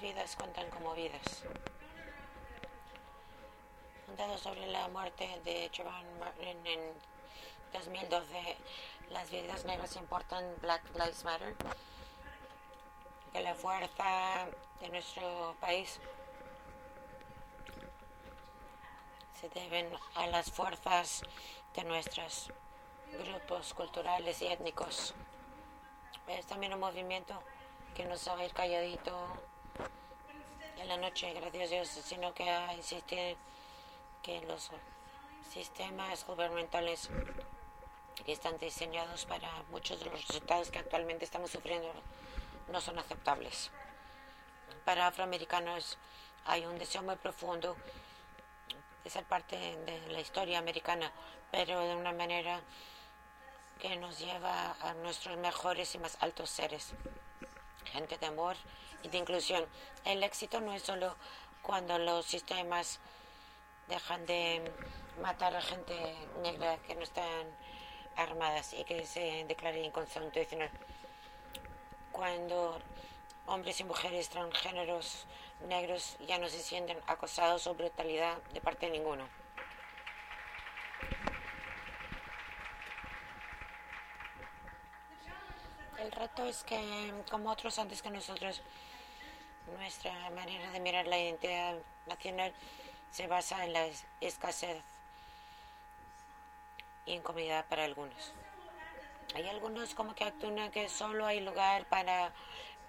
Vidas cuentan como vidas. Contado sobre la muerte de Trayvon Martin en 2012, las vidas negras importan Black Lives Matter, que la fuerza de nuestro país se deben a las fuerzas de nuestros grupos culturales y étnicos. Es también un movimiento que no sabe ir calladito en la noche, gracias a Dios, sino que insiste que los sistemas gubernamentales que están diseñados para muchos de los resultados que actualmente estamos sufriendo no son aceptables. Para afroamericanos hay un deseo muy profundo de ser parte de la historia americana, pero de una manera que nos lleva a nuestros mejores y más altos seres. Gente de amor y de inclusión. El éxito no es solo cuando los sistemas dejan de matar a gente negra que no están armadas y que se declare inconstitucional. Cuando hombres y mujeres transgéneros negros ya no se sienten acosados o brutalidad de parte de ninguno. El reto es que, como otros antes que nosotros, nuestra manera de mirar la identidad nacional se basa en la escasez y incomodidad para algunos. Hay algunos como que actúan que solo hay lugar para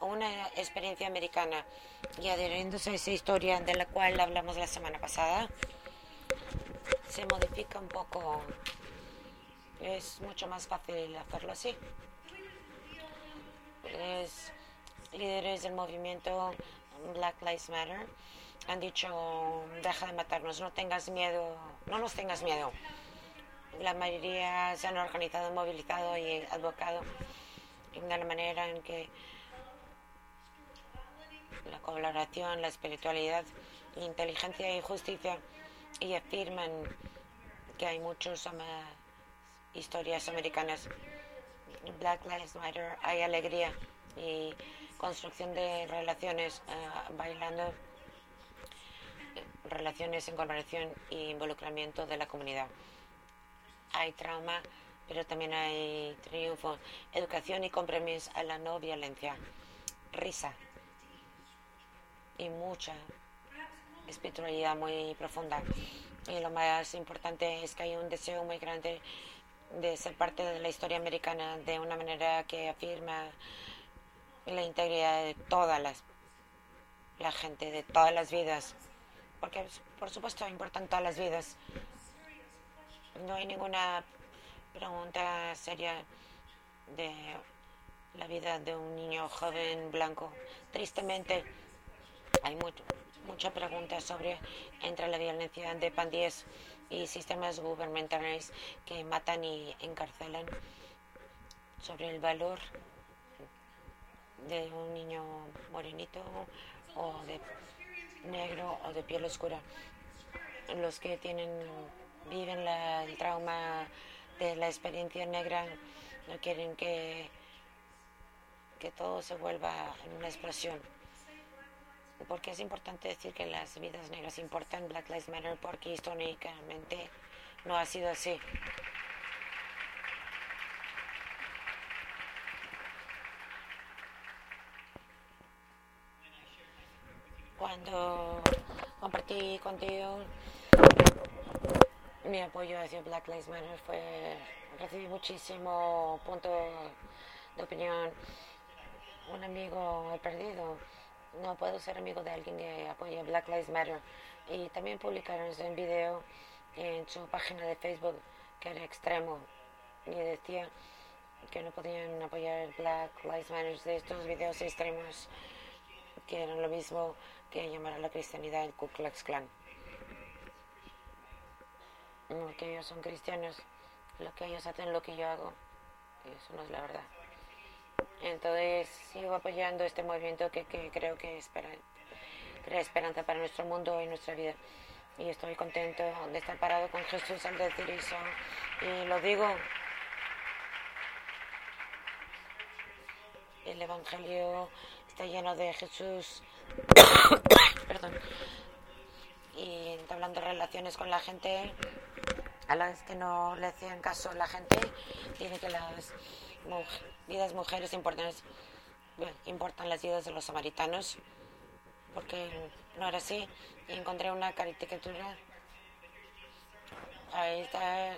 una experiencia americana y adheriéndose a esa historia de la cual hablamos la semana pasada, se modifica un poco. Es mucho más fácil hacerlo así. Los líderes del movimiento Black Lives Matter han dicho, deja de matarnos, no tengas miedo, no nos tengas miedo. La mayoría se han organizado, movilizado y advocado de la manera en que la colaboración, la espiritualidad, inteligencia y justicia y afirman que hay muchas historias americanas. Black Lives Matter, hay alegría y construcción de relaciones uh, bailando, relaciones en colaboración e involucramiento de la comunidad. Hay trauma, pero también hay triunfo, educación y compromiso a la no violencia, risa, y mucha espiritualidad muy profunda. Y lo más importante es que hay un deseo muy grande de ser parte de la historia americana de una manera que afirma la integridad de todas las la gente, de todas las vidas. Porque, por supuesto, importan todas las vidas. No hay ninguna pregunta seria de la vida de un niño joven blanco. Tristemente, hay mucho, mucha pregunta sobre entre la violencia de pandillas y sistemas gubernamentales que matan y encarcelan sobre el valor de un niño morenito o de negro o de piel oscura. Los que tienen viven la, el trauma de la experiencia negra no quieren que, que todo se vuelva una explosión porque es importante decir que las vidas negras importan Black Lives Matter porque históricamente no ha sido así. Cuando compartí contigo mi apoyo hacia Black Lives Matter fue recibí muchísimo punto de opinión. Un amigo he perdido no puedo ser amigo de alguien que apoye Black Lives Matter. Y también publicaron un video en su página de Facebook que era extremo y decía que no podían apoyar Black Lives Matter de estos videos extremos que eran lo mismo que llamar a la cristianidad el Ku Klux Klan. Que ellos son cristianos, lo que ellos hacen, lo que yo hago, eso no es la verdad. Entonces sigo apoyando este movimiento que, creo que espera, crea esperanza para nuestro mundo y nuestra vida. Y estoy contento de estar parado con Jesús al decir eso. Y lo digo. El Evangelio está lleno de Jesús Perdón. Y entablando relaciones con la gente a las que no le hacían caso la gente, tiene que las vidas mujeres importantes importan las vidas de los samaritanos, porque no era así. Y encontré una caricatura. Ahí está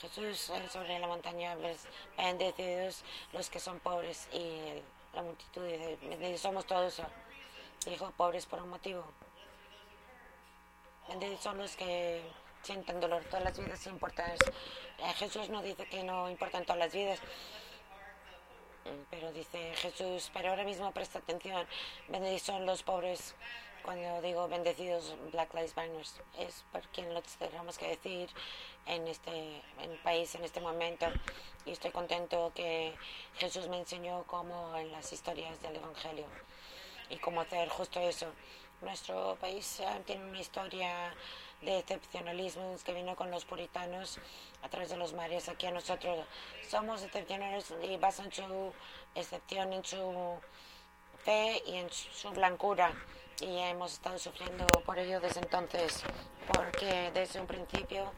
Jesús sobre la montaña, bendecidos los que son pobres y la multitud, de, somos todos, dijo, pobres por un motivo. Bendecidos son los que sienten dolor, todas las vidas importan. Eh, Jesús no dice que no importan todas las vidas, pero dice Jesús, pero ahora mismo presta atención, bendecidos son los pobres. Cuando digo bendecidos Black Lives Matter es por quien lo tenemos que decir en este en país en este momento y estoy contento que Jesús me enseñó cómo en las historias del Evangelio y cómo hacer justo eso. Nuestro país eh, tiene una historia de excepcionalismo que vino con los puritanos a través de los mares. Aquí a nosotros somos excepcionales y basan su excepción en su fe y en su blancura. Y hemos estado sufriendo por ello desde entonces, porque desde un principio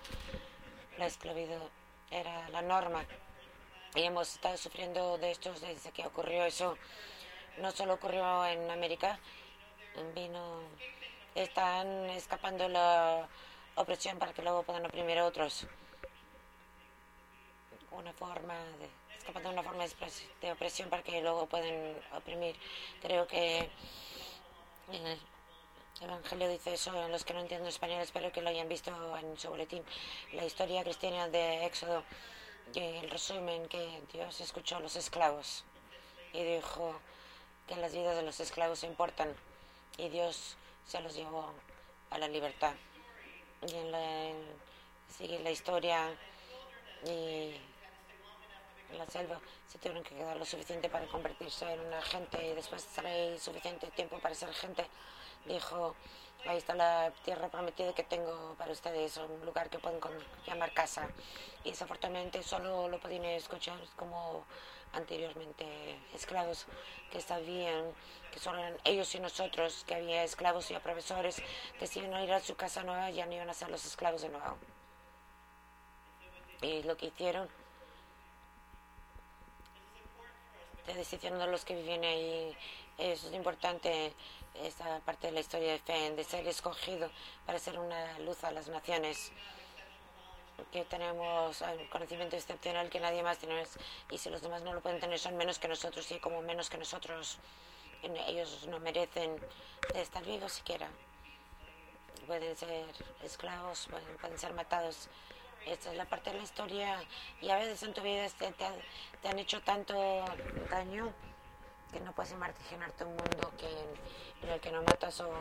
la esclavitud era la norma. Y hemos estado sufriendo de esto desde que ocurrió eso. No solo ocurrió en América, vino están escapando la opresión para que luego puedan oprimir a otros. Una forma de, escapando de una forma de opresión para que luego puedan oprimir. Creo que el Evangelio dice eso, los que no entienden español espero que lo hayan visto en su boletín. La historia cristiana de Éxodo, y el resumen que Dios escuchó a los esclavos y dijo que las vidas de los esclavos importan y Dios se los llevó a la libertad. Y en la, sigue la historia y en la selva se tuvieron que quedar lo suficiente para convertirse en una gente y después de estar ahí suficiente tiempo para ser gente, dijo, ahí está la tierra prometida que tengo para ustedes, un lugar que pueden llamar casa. Y desafortunadamente solo lo podían escuchar como anteriormente esclavos que sabían que solo eran ellos y nosotros, que había esclavos y iban a ir a su casa nueva ya no iban a ser los esclavos de nuevo. Y lo que hicieron, de decisión de los que viven ahí, eso es importante, esta parte de la historia de fe, de ser escogido para ser una luz a las naciones que tenemos conocimiento excepcional que nadie más tiene y si los demás no lo pueden tener son menos que nosotros y como menos que nosotros ellos no merecen estar vivos siquiera. Pueden ser esclavos pueden, ser matados. Esta es la parte de la historia y a veces en tu vida te, te, han hecho tanto daño que no puedes imaginarte un mundo que, en el que no matas o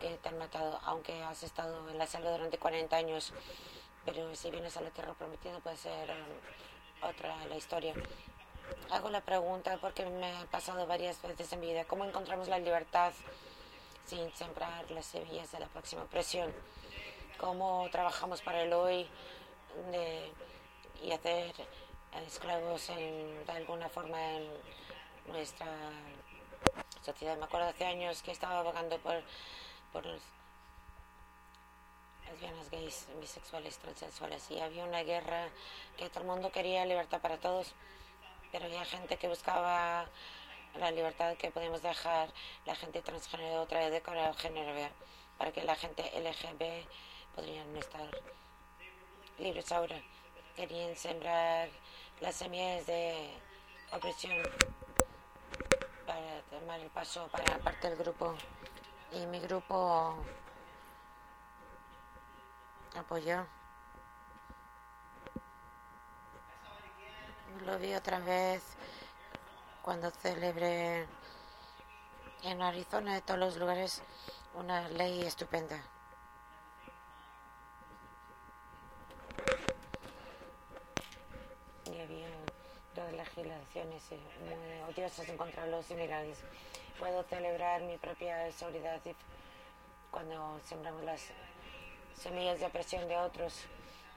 que te han matado aunque has estado en la selva durante 40 años pero si vienes a la tierra prometida puede ser um, otra la historia. Hago la pregunta porque me ha pasado varias veces en mi vida, ¿cómo encontramos la libertad sin sembrar las semillas de la próxima presión? ¿Cómo trabajamos para el hoy y hacer esclavos en, de alguna forma en nuestra sociedad? Me acuerdo hace años que estaba vagando por lesbianas, gays, bisexuales, transexuales. Y había una guerra que todo el mundo quería libertad para todos, pero había gente que buscaba la libertad que podíamos dejar la gente transgénero, otra vez de género, para que la gente LGB podrían estar libres ahora. Querían sembrar las semillas de opresión para tomar el paso para parte del grupo. Y mi grupo apoyó. Lo vi otra vez cuando celebré en Arizona, de todos los lugares, una ley estupenda. Y había dos legislaciones muy odiosas en contra de los inmigrantes. Puedo celebrar mi propia seguridad cuando sembramos las semillas de presión de otros,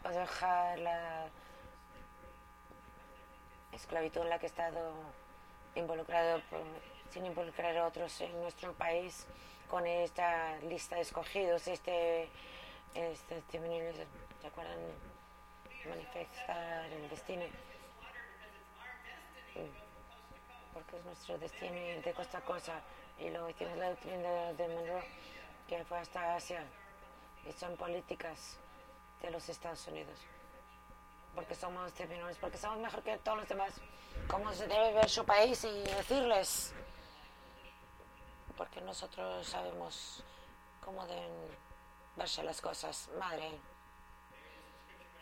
dejar la esclavitud en la que he estado involucrado sin involucrar a otros en nuestro país con esta lista de escogidos, este, este, ¿se acuerdan? Manifestar el destino. Porque es nuestro destino de costa a costa. Y luego tienes la doctrina de Monroe, que fue hasta Asia. Y son políticas de los Estados Unidos. Porque somos terminales, porque somos mejor que todos los demás. ¿Cómo se debe ver su país y decirles? Porque nosotros sabemos cómo deben verse las cosas. Madre.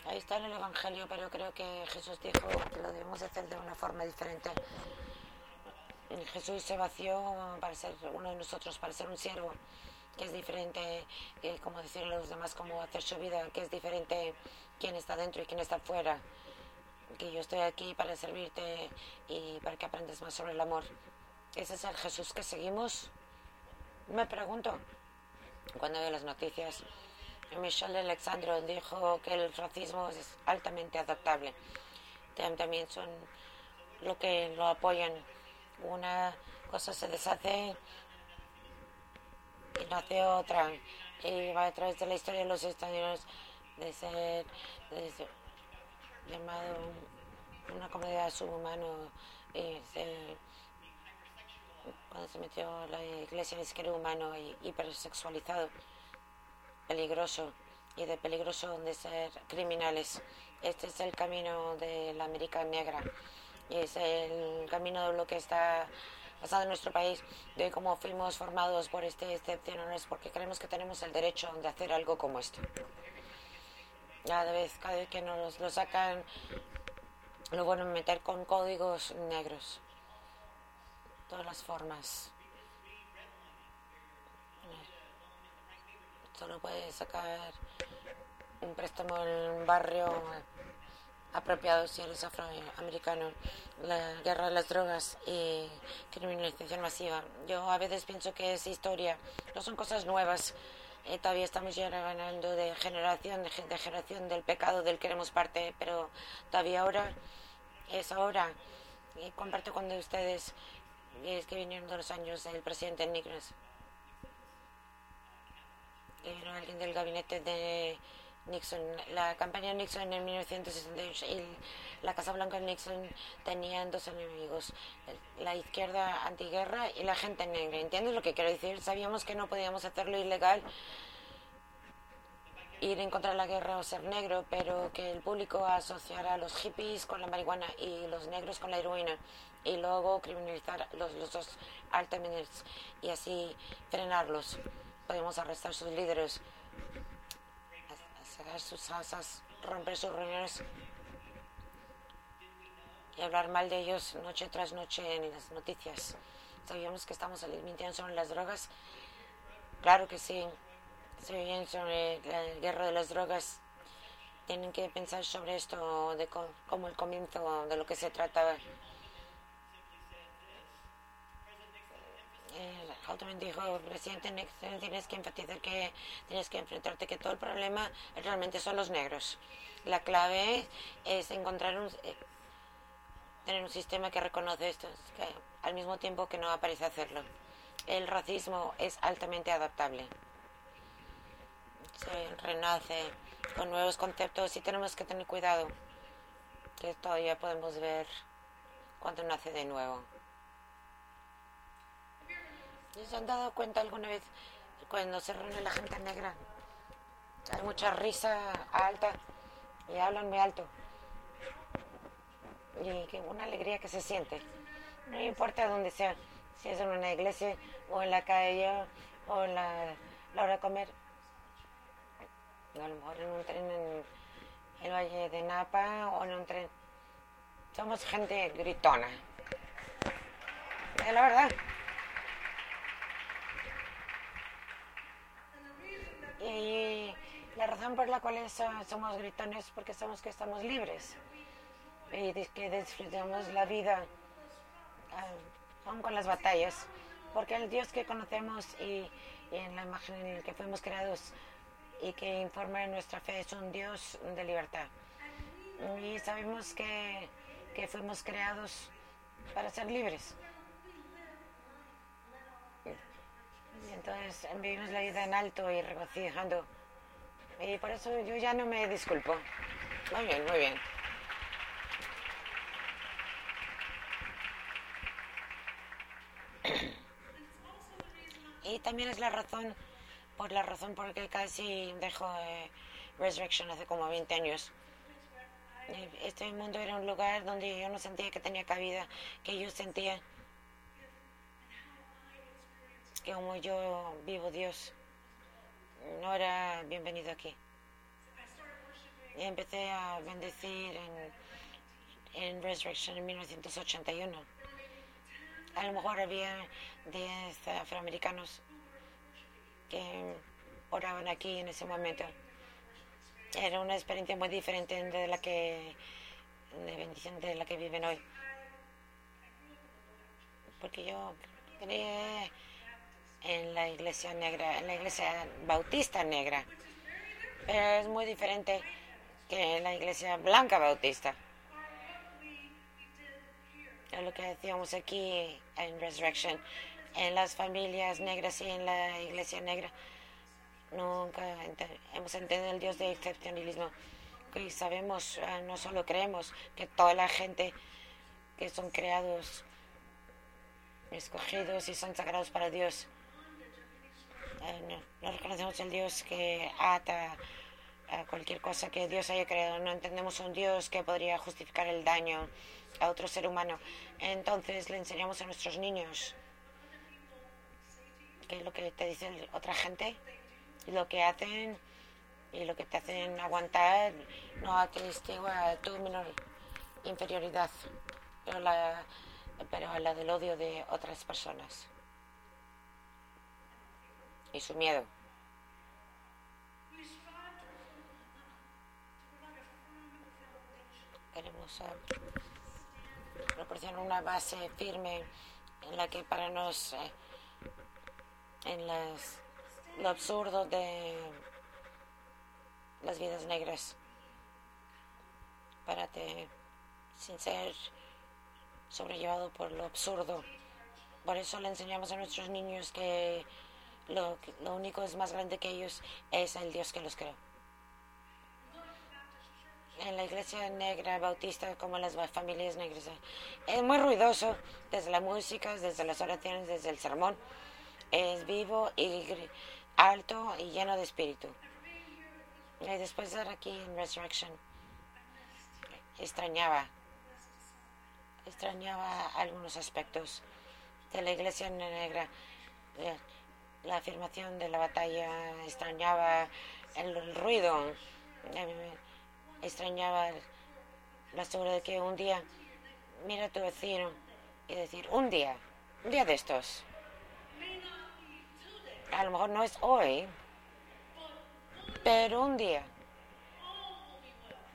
Ahí está en el Evangelio, pero creo que Jesús dijo que lo debemos hacer de una forma diferente. Jesús se vació para ser uno de nosotros, para ser un siervo, que es diferente, que como decirle a los demás cómo hacer su vida, que es diferente quién está dentro y quién está fuera. Que yo estoy aquí para servirte y para que aprendas más sobre el amor. ¿Ese es el Jesús que seguimos? Me pregunto, cuando veo las noticias, Michelle Alexandro dijo que el racismo es altamente adaptable. También son lo que lo apoyan una cosa se deshace y nace otra. Y va a través de la historia de los Estados de ser, llamado una comunidad subhumano. Y cuando se metió la iglesia en el humano y hipersexualizado, peligroso y de peligroso de ser criminales. Este es el camino de la América negra y es el camino de lo que está pasando en nuestro país, de cómo fuimos formados por este excepción, es porque creemos que tenemos el derecho de hacer algo como esto. Cada vez, cada vez que nos lo sacan, lo bueno meter con códigos negros. Todas las formas. Solo puede sacar un préstamo en un barrio apropiado si eres afroamericano, la guerra de las drogas y criminalización masiva. Yo a veces pienso que es historia, no son cosas nuevas. Eh, todavía estamos ya ganando de generación, de, generación del pecado del que queremos parte, pero todavía ahora es ahora. Y comparto con ustedes es que vinieron de los años del presidente Nixon. Que vino del gabinete de Nixon, la campaña Nixon en 1968 y la Casa Blanca de Nixon tenían dos enemigos, la izquierda antiguerra y la gente negra. ¿Entiendes lo que quiero decir? Sabíamos que no podíamos hacerlo ilegal, ir en contra de la guerra o ser negro, pero que el público asociara a los hippies con la marihuana y los negros con la heroína y luego criminalizar los, los dos altamente y así frenarlos. Podemos arrestar sus líderes sus asas, romper sus reuniones y hablar mal de ellos noche tras noche en las noticias. Sabíamos que estamos mintiendo sobre las drogas. Claro que sí. Se bien sobre la guerra de las drogas. Tienen que pensar sobre esto de como el comienzo de lo que se trataba. Altman dijo, presidente tienes que enfatizar que tienes que enfrentarte que todo el problema realmente son los negros. La clave es encontrar un, eh, tener un sistema que reconoce esto, al mismo tiempo que no aparece hacerlo. El racismo es altamente adaptable. Se renace con nuevos conceptos y tenemos que tener cuidado, que todavía podemos ver cuando nace de nuevo. ¿Se han dado cuenta alguna vez cuando se reúne la gente negra? Hay mucha risa alta y hablan muy alto. Y que una alegría que se siente. No importa dónde sea, si es en una iglesia o en la calle o en la, hora de comer. a lo mejor en un tren en el Valle de Napa o en un tren. Somos gente gritona. Es la verdad. Y la razón por la cual somos gritones es porque sabemos que estamos libres y que disfrutamos la vida ah, aún con las batallas. Porque el Dios que conocemos y, en la imagen en la que fuimos creados y que informa nuestra fe es un Dios de libertad. Y sabemos que, que fuimos creados para ser libres. Entonces vivimos la vida en alto y regocijando. Y por eso yo ya no me disculpo. Muy bien, muy bien. Y también es la razón, por la razón por que casi dejó eh, Resurrection hace como 20 años. Este mundo era un lugar donde yo no sentía que tenía cabida, que yo sentía que como yo vivo Dios, no era bienvenido aquí. Y empecé a bendecir en, en Resurrection en 1981. A lo mejor había 10 afroamericanos que oraban aquí en ese momento. Era una experiencia muy diferente de la que de bendición de la que viven hoy. Porque yo creé en la iglesia negra, en la iglesia bautista negra. Pero es muy diferente que en la iglesia blanca bautista. Es lo que decíamos aquí en Resurrection, en las familias negras y en la iglesia negra. Nunca hemos entendido el Dios de excepcionalismo. Que sabemos, eh, no solo creemos que toda la gente que son creados, escogidos y son sagrados para Dios. Eh, no, no reconocemos el Dios que ata a cualquier cosa que Dios haya creado. No entendemos un Dios que podría justificar el daño a otro ser humano. Entonces le enseñamos a nuestros niños qué es lo que te dice otra gente y lo que hacen y lo que te hacen aguantar no atestigua tu menor inferioridad, pero la, pero la del odio de otras personas y su miedo. Queremos proporcionar una base firme en la que para nos eh, en las, lo absurdo de las vidas negras para te sin ser sobrellevado por lo absurdo. Por eso le enseñamos a nuestros niños que lo, lo único es más grande que ellos es el Dios que los creó. En la iglesia negra bautista, como las familias negras, es muy ruidoso, desde la música, desde las oraciones, desde el sermón. Es vivo y alto y lleno de espíritu. Y después de estar aquí en Resurrection, extrañaba, extrañaba algunos aspectos de la iglesia negra. La afirmación de la batalla, extrañaba el, ruido, extrañaba la seguridad de que un día mira a tu vecino y decir, un día, un día de estos. A lo mejor no es hoy, pero un día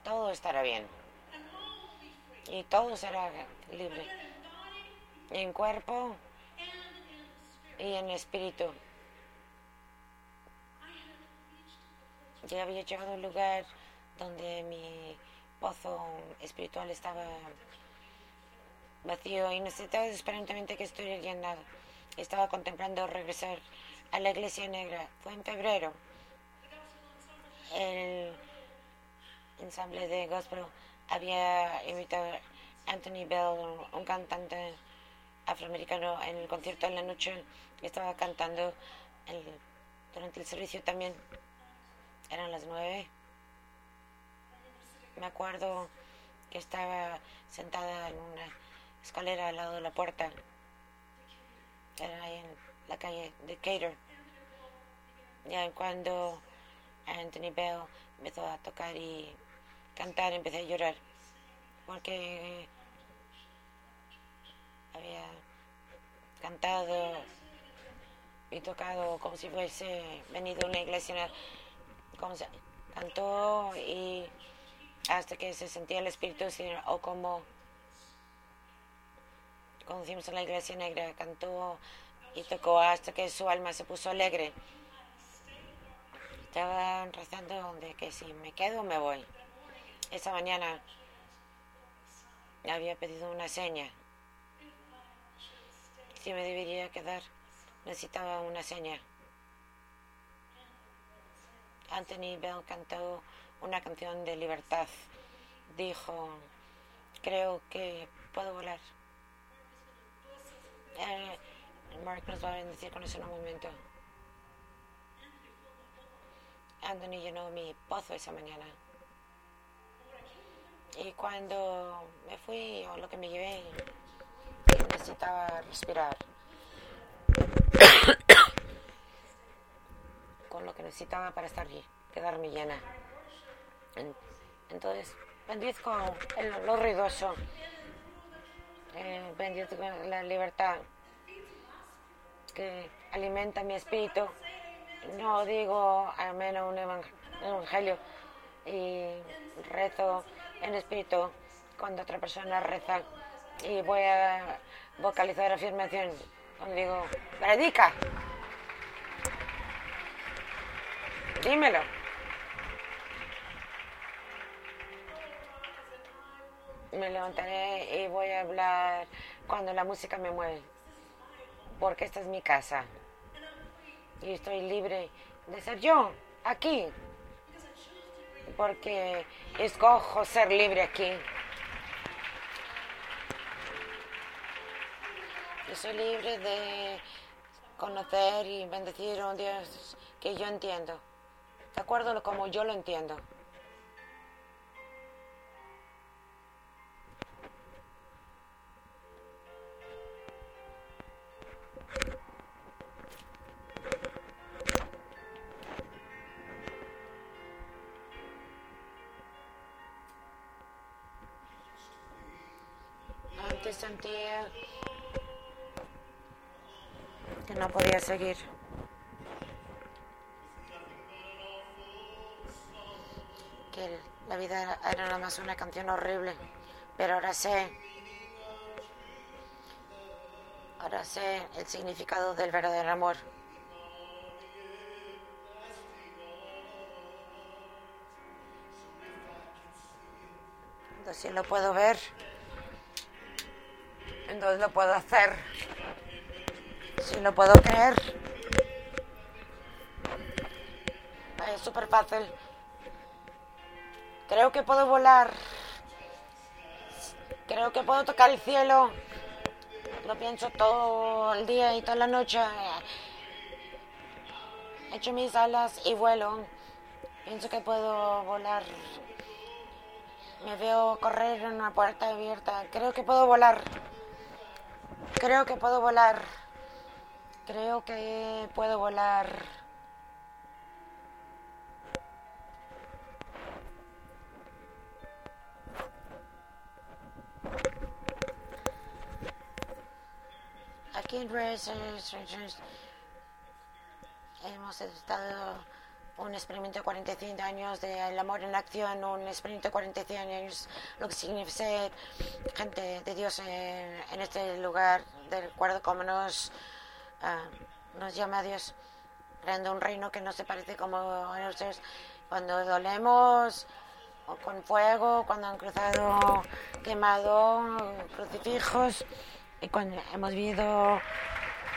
todo estará bien y todo será libre en cuerpo y en espíritu. Ya había llegado a un lugar donde mi pozo espiritual estaba vacío y necesitaba desesperadamente que estuviera llenado. Estaba contemplando regresar a la iglesia negra. Fue en febrero. El ensamble de gospel había invitado a Anthony Bell, un, cantante afroamericano, en el concierto en la noche. Estaba cantando durante el servicio también. Eran las nueve. Me acuerdo que estaba sentada en una escalera al lado de la puerta. Era ahí en la calle de Cater. Ya cuando Anthony Bell empezó a tocar y cantar, empecé a llorar. Porque había cantado y tocado como si fuese venido a una iglesia. Cantó y hasta que se sentía el espíritu o como conocimos en la iglesia negra, cantó y tocó hasta que su alma se puso alegre. Estaba rezando de que si me quedo me voy. Esa mañana había pedido una seña. Si me debería quedar, necesitaba una seña. Anthony Bell cantó una canción de libertad. Dijo, creo que puedo volar. Eh, Mark nos va a bendecir con eso en un momento. Anthony llenó mi pozo esa mañana. Y cuando me fui, o lo que me llevé, necesitaba respirar. Con lo que necesitaba para estar quedarme llena. Entonces, bendizco el, lo ruidoso. Eh, bendizco la libertad que alimenta mi espíritu. No digo amén a un evangelio y rezo en espíritu cuando otra persona reza y voy a vocalizar afirmación cuando digo, predica. Dímelo. Me levantaré y voy a hablar cuando la música me mueve, porque esta es mi casa y estoy libre de ser yo aquí, porque escojo ser libre aquí. Yo soy libre de conocer y bendecir a un Dios que yo entiendo, de acuerdo como yo lo entiendo. sentía que no podía seguir. Más una canción horrible, pero ahora sé, ahora sé el significado del verdadero amor. Entonces lo puedo ver entonces lo puedo hacer. Si lo puedo creer. Es súper fácil. Creo que puedo volar. Creo que puedo tocar el cielo. Lo pienso todo el día y toda la noche. Echo mis alas y vuelo. Pienso que puedo volar. Me veo correr en una puerta abierta. Creo que puedo volar. Creo que puedo volar. Creo que puedo volar. En hemos estado un experimento de 45 años del amor en acción, un experimento de 45 años, lo que significa ser gente de Dios en, este lugar, de acuerdo como nos, ah, nos llama Dios, creando un reino que no se parece como nosotros. Cuando dolemos o con fuego, cuando han cruzado, quemado crucifijos cuando hemos vivido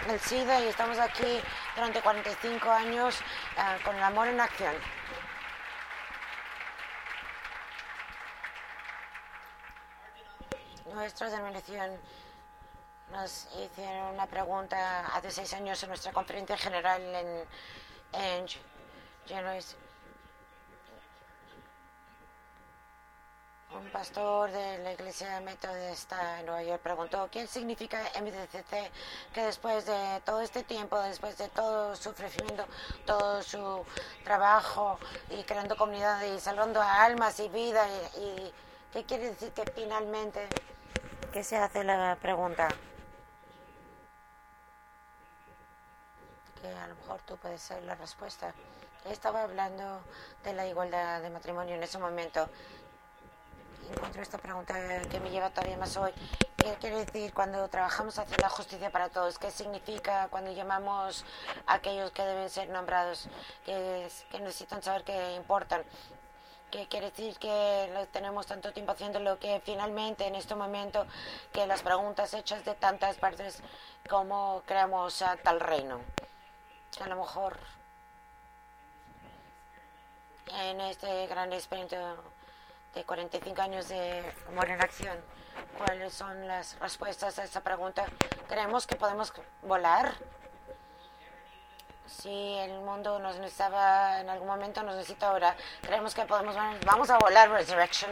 el SIDA y estamos aquí durante 45 años uh, con el amor en acción. Nuestra denominación nos hicieron una pregunta hace seis años en nuestra conferencia general en, en Un pastor de la iglesia metodista en Nueva York preguntó qué significa MDCC, que después de todo este tiempo, después de todo su sufrimiento, todo su trabajo y creando comunidad y salvando almas y vida, y, qué quiere decir que finalmente, que se hace la pregunta? Que a lo mejor tú puedes ser la respuesta. Estaba hablando de la igualdad de matrimonio en ese momento encuentro esta pregunta que me lleva todavía más hoy. ¿Qué quiere decir cuando trabajamos hacia la justicia para todos? ¿Qué significa cuando llamamos a aquellos que deben ser nombrados, que, que necesitan saber que importan? ¿Qué quiere decir que tenemos tanto tiempo haciéndolo que finalmente en este momento que las preguntas hechas de tantas partes, ¿cómo creamos a tal reino? A lo mejor en este gran experimento de 45 años de Amor en Acción. ¿Cuáles son las respuestas a esta pregunta? ¿Creemos que podemos volar? Si el mundo nos necesitaba en algún momento, nos necesita ahora. Creemos que podemos, vamos a volar Resurrection.